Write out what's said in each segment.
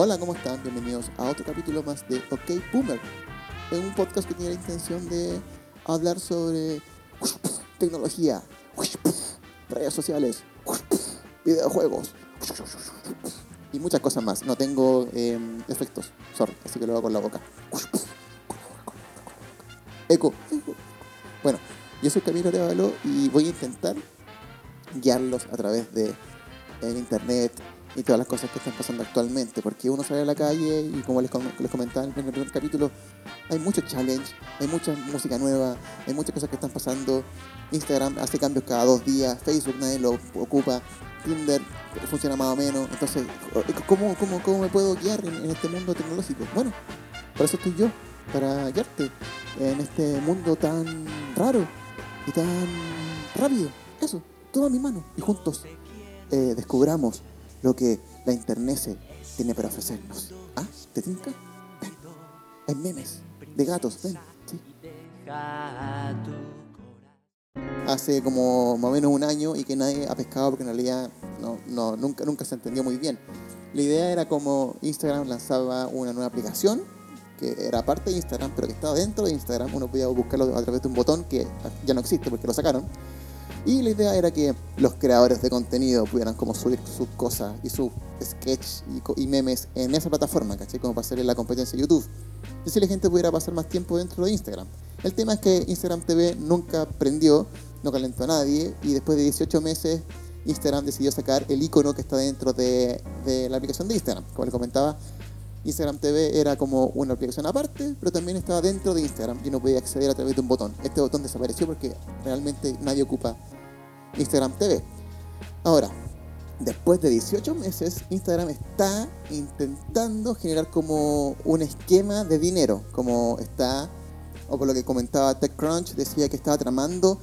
Hola, ¿cómo están? Bienvenidos a otro capítulo más de OK Boomer. Es un podcast que tiene la intención de hablar sobre tecnología, redes sociales, videojuegos y muchas cosas más. No tengo em, efectos, sorry, así que lo hago con la boca. Eco. Bueno, yo soy Camilo Arevalo y voy a intentar guiarlos a través de el internet y todas las cosas que están pasando actualmente, porque uno sale a la calle y como les, les comentaba en el primer capítulo, hay muchos challenge, hay mucha música nueva, hay muchas cosas que están pasando. Instagram hace cambios cada dos días, Facebook nadie lo ocupa, Tinder funciona más o menos. Entonces, ¿cómo, cómo, cómo me puedo guiar en, en este mundo tecnológico? Bueno, para eso estoy yo, para guiarte en este mundo tan raro y tan rápido. Eso, todo a mi mano. Y juntos eh, descubramos lo que la internet tiene para ofrecernos. ¿Ah? ¿Te tinca? Ven. Hay memes de gatos, ven. ¿sí? Hace como más o menos un año y que nadie ha pescado porque en realidad no, no, nunca, nunca se entendió muy bien. La idea era como Instagram lanzaba una nueva aplicación que era parte de Instagram, pero que estaba dentro de Instagram. Uno podía buscarlo a través de un botón que ya no existe porque lo sacaron. Y la idea era que los creadores de contenido pudieran como subir sus cosas y sus sketches y, memes en esa plataforma, ¿cachai? Como para hacerle la competencia de YouTube. Y así la gente pudiera pasar más tiempo dentro de Instagram. El tema es que Instagram TV nunca prendió, no calentó a nadie y después de 18 meses Instagram decidió sacar el icono que está dentro de, de la aplicación de Instagram. Como les comentaba, Instagram TV era como una aplicación aparte, pero también estaba dentro de Instagram y no podía acceder a través de un botón. Este botón desapareció porque realmente nadie ocupa Instagram TV. Ahora, después de 18 meses, Instagram está intentando generar como un esquema de dinero, como está, o por lo que comentaba TechCrunch, decía que estaba tramando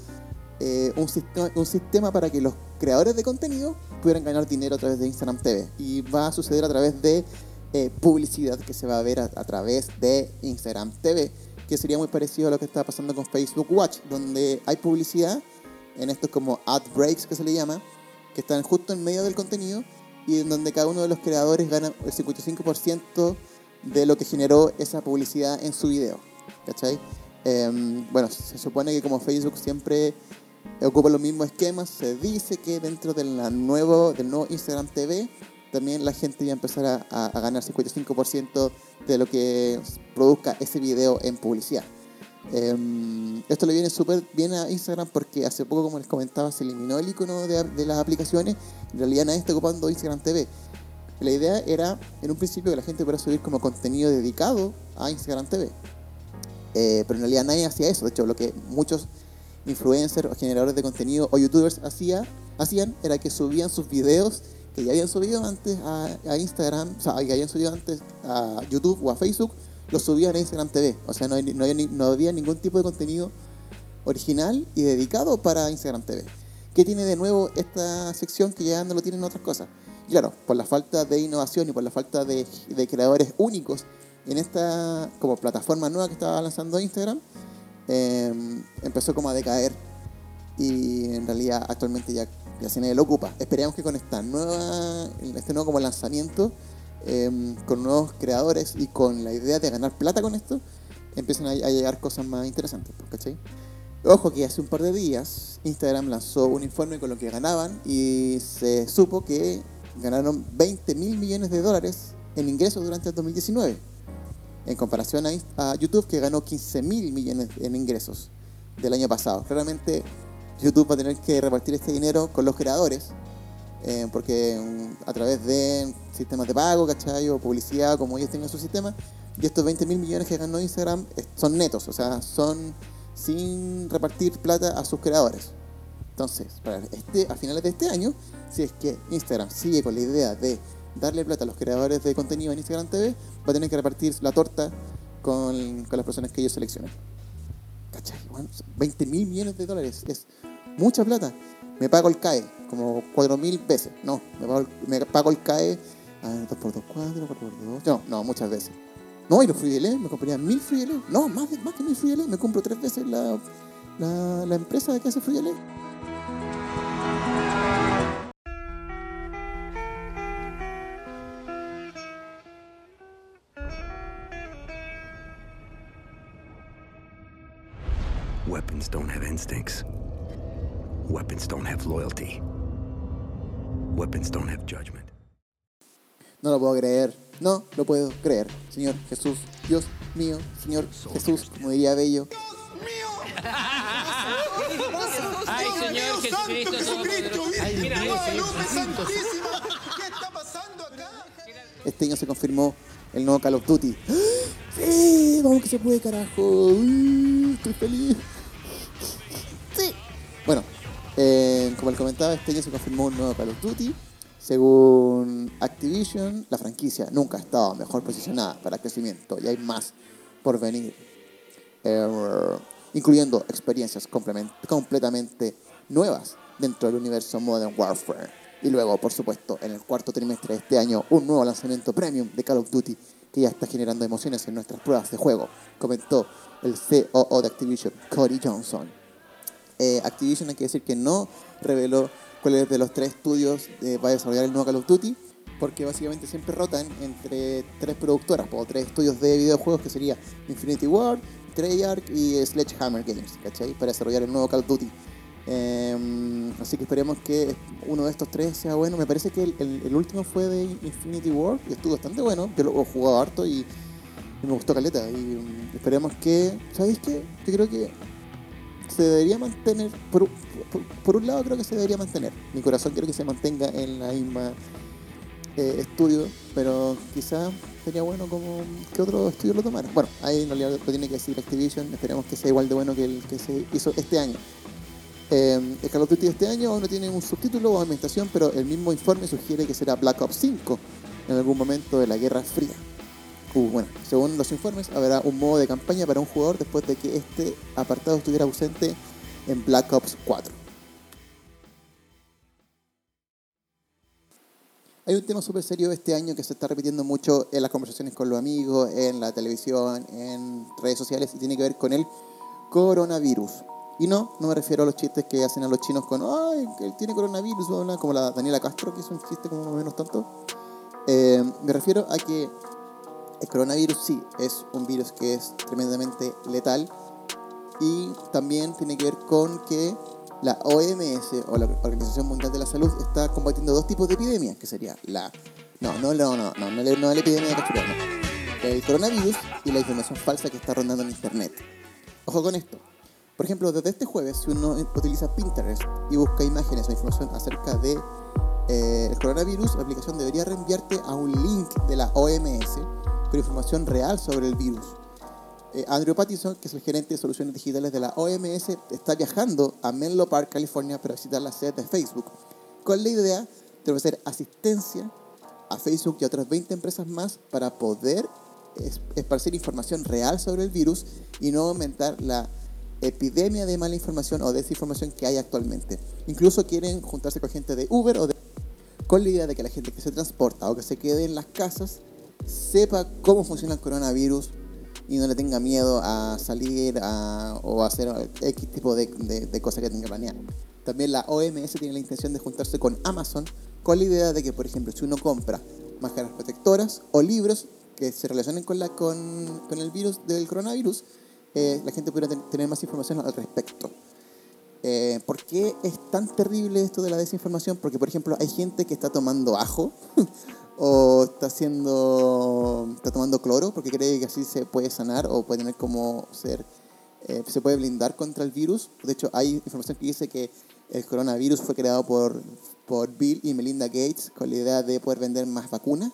eh, un, sistema, un sistema para que los creadores de contenido pudieran ganar dinero a través de Instagram TV. Y va a suceder a través de eh, publicidad que se va a ver a, través de Instagram TV, que sería muy parecido a lo que está pasando con Facebook Watch, donde hay publicidad en estos como ad breaks que se le llama, que están justo en medio del contenido y en donde cada uno de los creadores gana el 55% de lo que generó esa publicidad en su video. ¿Cachai? Eh, bueno, se supone que como Facebook siempre ocupa los mismos esquemas, se dice que dentro del nuevo, del nuevo Instagram TV también la gente ya empezará a, a ganar 55% de lo que produzca ese video en publicidad. Eh, esto le viene súper bien a Instagram porque hace poco, como les comentaba, se eliminó el icono de, de, las aplicaciones. En realidad nadie está ocupando Instagram TV. La idea era, en un principio, que la gente pudiera subir como contenido dedicado a Instagram TV. Eh, pero en realidad nadie hacía eso. De hecho, lo que muchos influencers o generadores de contenido o youtubers hacía, hacían era que subían sus videos que ya habían subido antes a, Instagram, o sea, que habían subido antes a YouTube o a Facebook, lo subían a Instagram TV. O sea, no, no, había, ningún tipo de contenido original y dedicado para Instagram TV. ¿Qué tiene de nuevo esta sección que ya no lo tienen otras cosas? Claro, por la falta de innovación y por la falta de, creadores únicos en esta como plataforma nueva que estaba lanzando Instagram, eh, empezó como a decaer y en realidad actualmente ya, ya se nadie lo ocupa. Esperemos que con esta nueva, este nuevo como lanzamiento eh, con nuevos creadores y con la idea de ganar plata con esto, empiezan a, llegar cosas más interesantes, ¿cachai? Ojo que hace un par de días Instagram lanzó un informe con lo que ganaban y se supo que ganaron 20 mil millones de dólares en ingresos durante el 2019, en comparación a, a YouTube que ganó 15 mil millones en ingresos del año pasado. Claramente YouTube va a tener que repartir este dinero con los creadores eh, porque um, a través de sistemas de pago, ¿cachai? O publicidad, como ellos tengan su sistema, y estos 20 mil millones que ganó Instagram son netos, o sea, son sin repartir plata a sus creadores. Entonces, este, a finales de este año, si es que Instagram sigue con la idea de darle plata a los creadores de contenido en Instagram TV, va a tener que repartir la torta con, con las personas que ellos seleccionen. Bueno, 20 mil millones de dólares es mucha plata. Me pago el CAE como 4.000 veces. No, me pago, me pago el CAE a 2x2, 4, 4x2. No, no, muchas veces. No, y los delay, me compraría mil delay. No, más, más que mil delay. Me compro tres veces la, la, la empresa que hace free No lo puedo creer. No lo puedo creer. Señor Jesús, Dios mío, Señor Jesús, como diría Bello. Ay, Señor Jesucristo, Todopoderoso. Ay, mira, ahí, Señor Jesucristo. ¿Qué está pasando acá? Este año se confirmó el nuevo Call of Duty. ¡Sí! Vamos que se puede, carajo. Estoy feliz. Sí. Bueno, eh, como les comentaba, este año se confirmó un nuevo Call of Duty. Según Activision, la franquicia nunca ha estado mejor posicionada para crecimiento y hay más por venir. Eh, incluyendo experiencias completamente nuevas dentro del universo Modern Warfare. Y luego, por supuesto, en el cuarto trimestre de este año, un nuevo lanzamiento premium de Call of Duty que ya está generando emociones en nuestras pruebas de juego, comentó el COO de Activision, Cody Johnson. Eh, Activision hay que decir que no reveló cuáles de los tres estudios eh, va a desarrollar el nuevo Call of Duty, porque básicamente siempre rotan entre tres productoras, o tres estudios de videojuegos que sería Infinity Ward, Treyarch y Sledgehammer Games, ¿cachai? Para desarrollar el nuevo Call of Duty. Eh, así que esperemos que uno de estos tres sea bueno. Me parece que el, último fue de Infinity Ward y estuvo bastante bueno. Yo lo he jugado harto y, y me gustó caleta. Y mm, esperemos que, ¿sabéis qué? Yo creo que se debería mantener, por, por, por un lado creo que se debería mantener. Mi corazón quiero que se mantenga en la misma eh, estudio, pero quizás sería bueno como que otro estudio lo tomara. Bueno, ahí en realidad lo tiene que decir Activision, esperemos que sea igual de bueno que el que se hizo este año. Eh, el Call of Duty este año aún no tiene un subtítulo o ambientación, pero el mismo informe sugiere que será Black Ops 5 en algún momento de la Guerra Fría. Uh, bueno, según los informes, habrá un modo de campaña para un jugador después de que este apartado estuviera ausente en Black Ops 4. Hay un tema súper serio este año que se está repitiendo mucho en las conversaciones con los amigos, en la televisión, en redes sociales y tiene que ver con el coronavirus. Y no, no me refiero a los chistes que hacen a los chinos con, ay, él tiene coronavirus, bla, bla", como la Daniela Castro, que hizo un chiste como menos tanto. Eh, me refiero a que el coronavirus sí es un virus que es tremendamente letal y también tiene que ver con que la OMS o la Organización Mundial de la Salud está combatiendo dos tipos de epidemias, que sería la... No, no, no, no, no, no, la- no la epidemia de cachureo, no. El coronavirus y la información falsa que está rondando en Internet. Ojo con esto. Por ejemplo, desde este jueves, si uno utiliza Pinterest y busca imágenes o información acerca de eh, coronavirus, la aplicación debería reenviarte a un link de la OMS con información real sobre el virus. Eh, Andrew Pattison, que es el gerente de soluciones digitales de la OMS, está viajando a Menlo Park, California, para visitar la sede de Facebook, con la idea de ofrecer asistencia a Facebook y a otras 20 empresas más para poder es- esparcir información real sobre el virus y no aumentar la epidemia de mala información o desinformación que hay actualmente. Incluso quieren juntarse con gente de Uber o de con la idea de que la gente que se transporta o que se quede en las casas sepa cómo funciona el coronavirus y no le tenga miedo a salir a- o hacer X tipo de, de- cosas que tenga planeado. También la OMS tiene la intención de juntarse con Amazon con la idea de que, por ejemplo, si uno compra máscaras protectoras o libros que se relacionen con, la, con, el virus del coronavirus, eh, la gente pudiera ten- tener más información al respecto. Eh, ¿Por qué es tan terrible esto de la desinformación? Porque, por ejemplo, hay gente que está tomando ajo o está haciendo está tomando cloro porque cree que así se puede sanar o puede tener como ser eh, se puede blindar contra el virus. De hecho, hay información que dice que el coronavirus fue creado por, por Bill y Melinda Gates con la idea de poder vender más vacunas.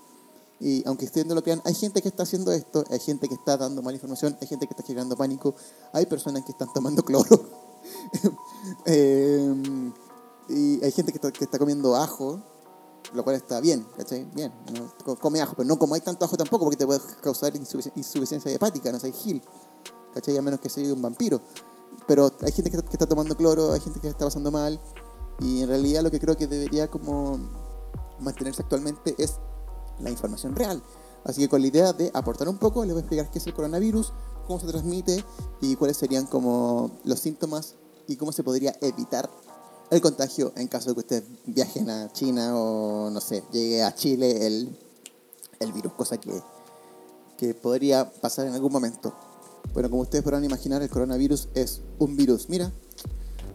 Y aunque ustedes no lo crean, hay gente que está haciendo esto, hay gente que está dando mala información, hay gente que está generando pánico, hay personas que están tomando cloro. Eh, y hay gente que está comiendo ajo, lo cual está bien, ¿cachai? Bien, ¿no? Co- come ajo, pero no hay tanto ajo tampoco porque te puede causar insufici- insuficiencia hepática, no sé, gil, ¿cachai? A menos que sea un vampiro. Pero hay gente que está, que está tomando cloro, hay gente que está pasando mal, y en realidad lo que creo que debería como mantenerse actualmente es la información real. Así que con la idea de aportar un poco, les voy a explicar qué es el coronavirus, cómo se transmite y cuáles serían como los síntomas y cómo se podría evitar el contagio en caso de que ustedes viajen a China o, no sé, llegue a Chile el, el virus, cosa que, que podría pasar en algún momento. Bueno, como ustedes podrán imaginar, el coronavirus es un virus. Mira,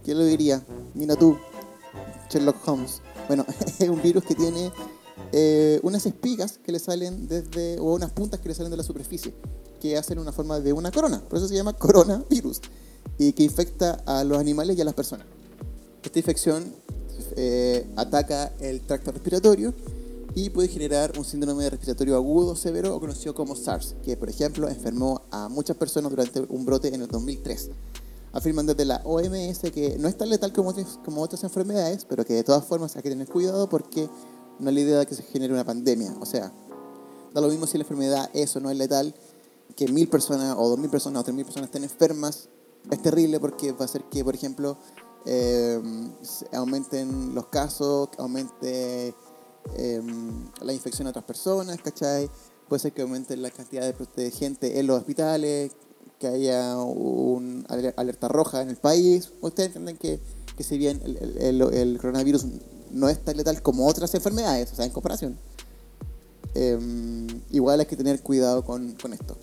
¿quién lo diría? Mira tú, Sherlock Holmes. Bueno, es un virus que tiene eh, unas espigas que le salen desde, o unas puntas que le salen de la superficie, que hacen una forma de una corona. Por eso se llama coronavirus. Y que infecta a los animales y a las personas. Esta infección eh, ataca el tracto respiratorio y puede generar un síndrome respiratorio agudo severo o conocido como SARS, que por ejemplo enfermó a muchas personas durante un brote en el 2003. Afirman desde la OMS que no es tan letal como como otras enfermedades, pero que de todas formas hay que tener cuidado porque no es la idea de que se genere una pandemia. O sea, da lo mismo si la enfermedad es o no es letal, que mil personas o dos mil personas o tres mil personas estén enfermas, es terrible porque va a hacer que, por ejemplo, eh, aumenten los casos, aumente eh, la infección a otras personas, ¿cachai? Puede ser que aumente la cantidad de, gente en los hospitales, que haya una alerta roja en el país. Ustedes entienden que, que si bien el, coronavirus no es tan letal como otras enfermedades, o sea, en comparación, eh, igual hay que tener cuidado con, con esto.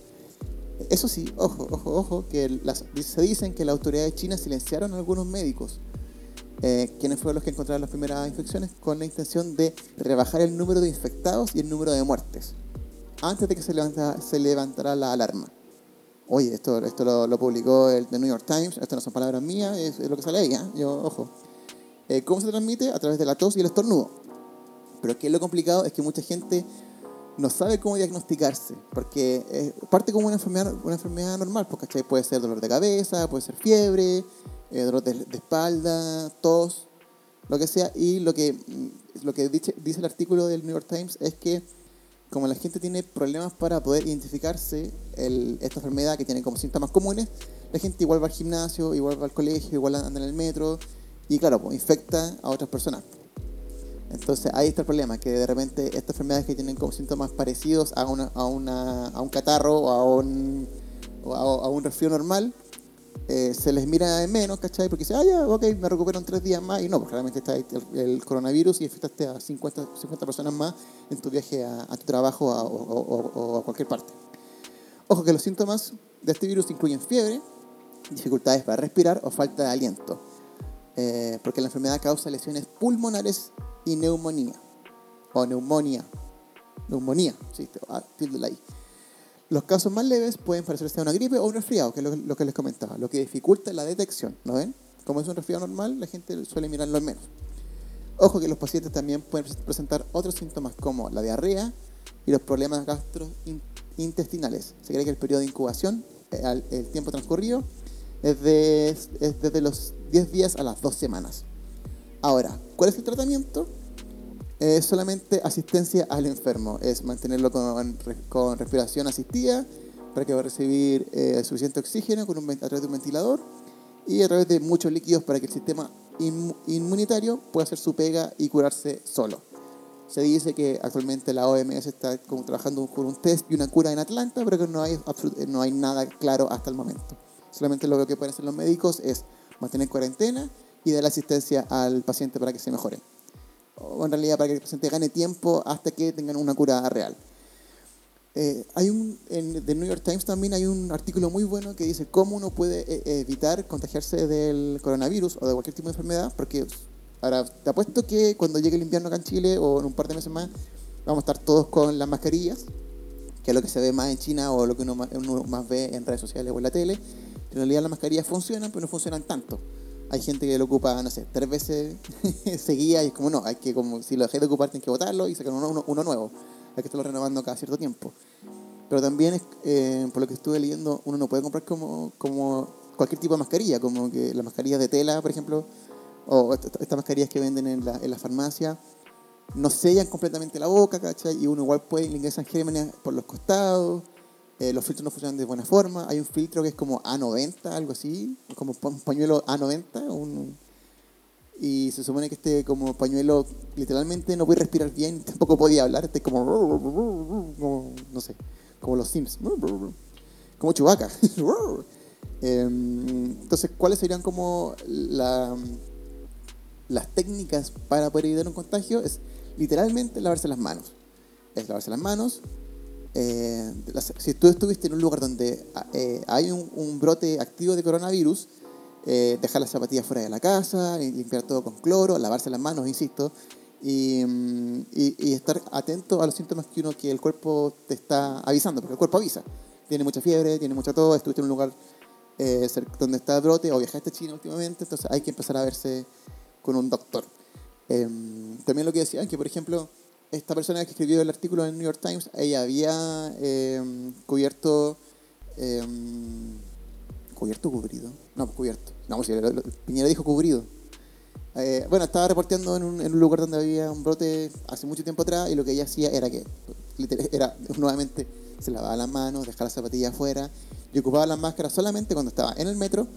Eso sí, ojo, ojo, ojo, que se dicen que las autoridades chinas silenciaron a algunos médicos, eh, quienes fueron los que encontraron las primeras infecciones, con la intención de rebajar el número de infectados y el número de muertes, antes de que se, levanta, se levantara la alarma. Oye, esto, esto lo, publicó el The New York Times, esto no son palabras mías, es, es lo que sale ahí, ¿eh? Yo, ojo. Eh, ¿Cómo se transmite? A través de la tos y el estornudo. Pero aquí lo complicado es que mucha gente no sabe cómo diagnosticarse, porque parte como una enfermedad, una enfermedad normal, porque puede ser dolor de cabeza, puede ser fiebre, eh, dolor de, espalda, tos, lo que sea, y lo que, lo que dice, dice el artículo del New York Times es que como la gente tiene problemas para poder identificarse esta enfermedad que tiene como síntomas comunes, la gente igual va al gimnasio, igual va al colegio, igual anda en el metro, y claro, pues infecta a otras personas. Entonces ahí está el problema, que de repente estas enfermedades que tienen como síntomas parecidos a, una, a, una, a un catarro o a un, a, un resfrío normal, eh, se les mira de menos, ¿cachai? Porque dice, ah, ya, ok, me recupero en tres días más. Y no, porque realmente está el, el, coronavirus y infectaste a 50, 50 personas más en tu viaje a, tu trabajo a, o, a cualquier parte. Ojo que los síntomas de este virus incluyen fiebre, dificultades para respirar o falta de aliento. Eh, porque la enfermedad causa lesiones pulmonares y neumonía. O neumonía. Neumonía, sí, título ahí. Los casos más leves pueden parecerse a una gripe o un resfriado, que es lo, lo, que les comentaba, lo que dificulta la detección, ¿no ven? Como es un resfriado normal, la gente suele mirarlo al menos. Ojo que los pacientes también pueden presentar otros síntomas como la diarrea y los problemas gastrointestinales. Se cree que el periodo de incubación, el, el tiempo transcurrido, es, de, es desde los 10 días a las 2 semanas. Ahora, ¿cuál es el tratamiento? Es solamente asistencia al enfermo, es mantenerlo con, con respiración asistida para que va a recibir eh, suficiente oxígeno con un, a través de un ventilador y a través de muchos líquidos para que el sistema inmunitario pueda hacer su pega y curarse solo. Se dice que actualmente la OMS está como trabajando con un test y una cura en Atlanta, pero que no hay, no hay nada claro hasta el momento. Solamente lo que pueden hacer los médicos es mantener cuarentena y dar asistencia al paciente para que se mejore. O en realidad para que el paciente gane tiempo hasta que tengan una cura real. Eh, hay un, en The New York Times también hay un artículo muy bueno que dice cómo uno puede eh, evitar contagiarse del coronavirus o de cualquier tipo de enfermedad, porque ahora te apuesto que cuando llegue el invierno acá en Chile o en un par de meses más, vamos a estar todos con las mascarillas, que es lo que se ve más en China o lo que uno más ve en redes sociales o en la tele. En realidad las mascarillas funcionan, pero no funcionan tanto hay gente que lo ocupa, no sé, tres veces seguía y es como no, hay que, como si lo dejáis de ocupar, tienes que botarlo y sacar uno, uno, nuevo. Hay que estarlo renovando cada cierto tiempo. Pero también, eh, por lo que estuve leyendo, uno no puede comprar como, como cualquier tipo de mascarilla, como que las mascarillas de tela, por ejemplo, o estas mascarillas que venden en la, en farmacia, no sellan completamente la boca, ¿cachai? Y uno igual puede le ingresan gérmenes por los costados eh, los filtros no funcionan de buena forma. Hay un filtro que es como A90, algo así, como un pañuelo A90. Un, y se supone que este como pañuelo literalmente no puede respirar bien, tampoco podía hablar, este como, como no sé, como los Sims, como Chubaca. Em, entonces, ¿cuáles serían como la, las técnicas para poder evitar un contagio? Es literalmente lavarse las manos. Es lavarse las manos, eh, si tú estuviste en un lugar donde eh, hay un, brote activo de coronavirus, eh, dejar las zapatillas fuera de la casa, limpiar todo con cloro, lavarse las manos, insisto, y, mm, y- estar atento a los síntomas que uno que el cuerpo te está avisando, porque el cuerpo avisa. Tiene mucha fiebre, tiene mucha tos, estuviste en un lugar donde está el brote o viajaste a China últimamente, entonces hay que empezar a verse con un doctor. Em, también lo que decían, que por ejemplo, esta persona que escribió el artículo en el New York Times, ella había em, cubierto... em, ¿Cubierto cubrido? No, pues cubierto. No, pues Piñera dijo cubrido. Eh, bueno, estaba reporteando en un, lugar donde había un brote hace mucho tiempo atrás y lo que ella hacía era que, era nuevamente, se lavaba las manos, dejaba las zapatillas afuera y ocupaba las máscaras solamente cuando estaba en el metro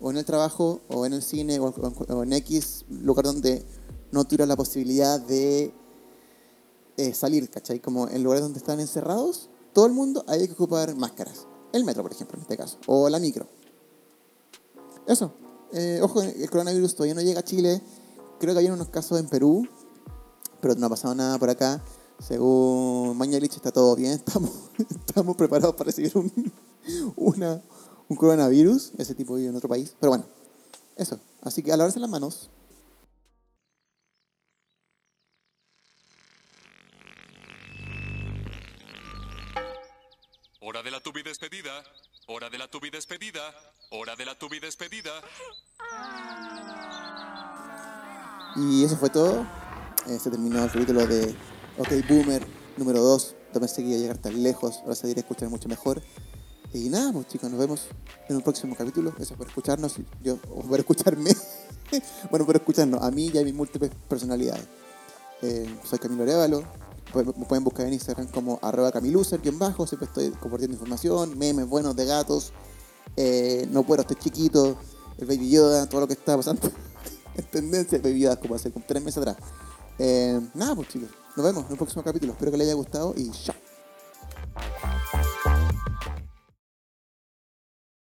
o en el trabajo o en el cine o, o- o en X lugar donde no tuviera la posibilidad de eh, salir, ¿cachai? Como en lugares donde están encerrados, todo el mundo hay que ocupar máscaras. El metro, por ejemplo, en este caso, o la micro. Eso. Eh, ojo, el coronavirus todavía no llega a Chile. Creo que había unos casos en Perú, pero no ha pasado nada por acá. Según Mañalich está todo bien, estamos, estamos preparados para recibir un, un coronavirus. Ese tipo vive en otro país. Pero bueno, eso. Así que a lavarse las manos. Fue todo. Eh, se terminó el capítulo de OK Boomer número 2. No pensé que a llegar tan lejos. Ahora se dirá escuchar mucho mejor. Y nada, pues chicos, nos vemos en un próximo capítulo. Gracias por escucharnos. Yo, por escucharme. bueno, por escucharnos a mí y a mis múltiples personalidades. Eh, soy Camilo Arevalo. Pu- Me pueden buscar en Instagram como arroba camiluser, bajo. Siempre estoy compartiendo información, memes buenos de gatos. Eh, no puedo, estoy chiquito. El Baby Yoda, todo lo que está pasando en tendencia. El Baby Yoda como hace tres meses atrás. Eh, nada, pues chicos. Nos vemos en un próximo capítulo. Espero que les haya gustado y chao.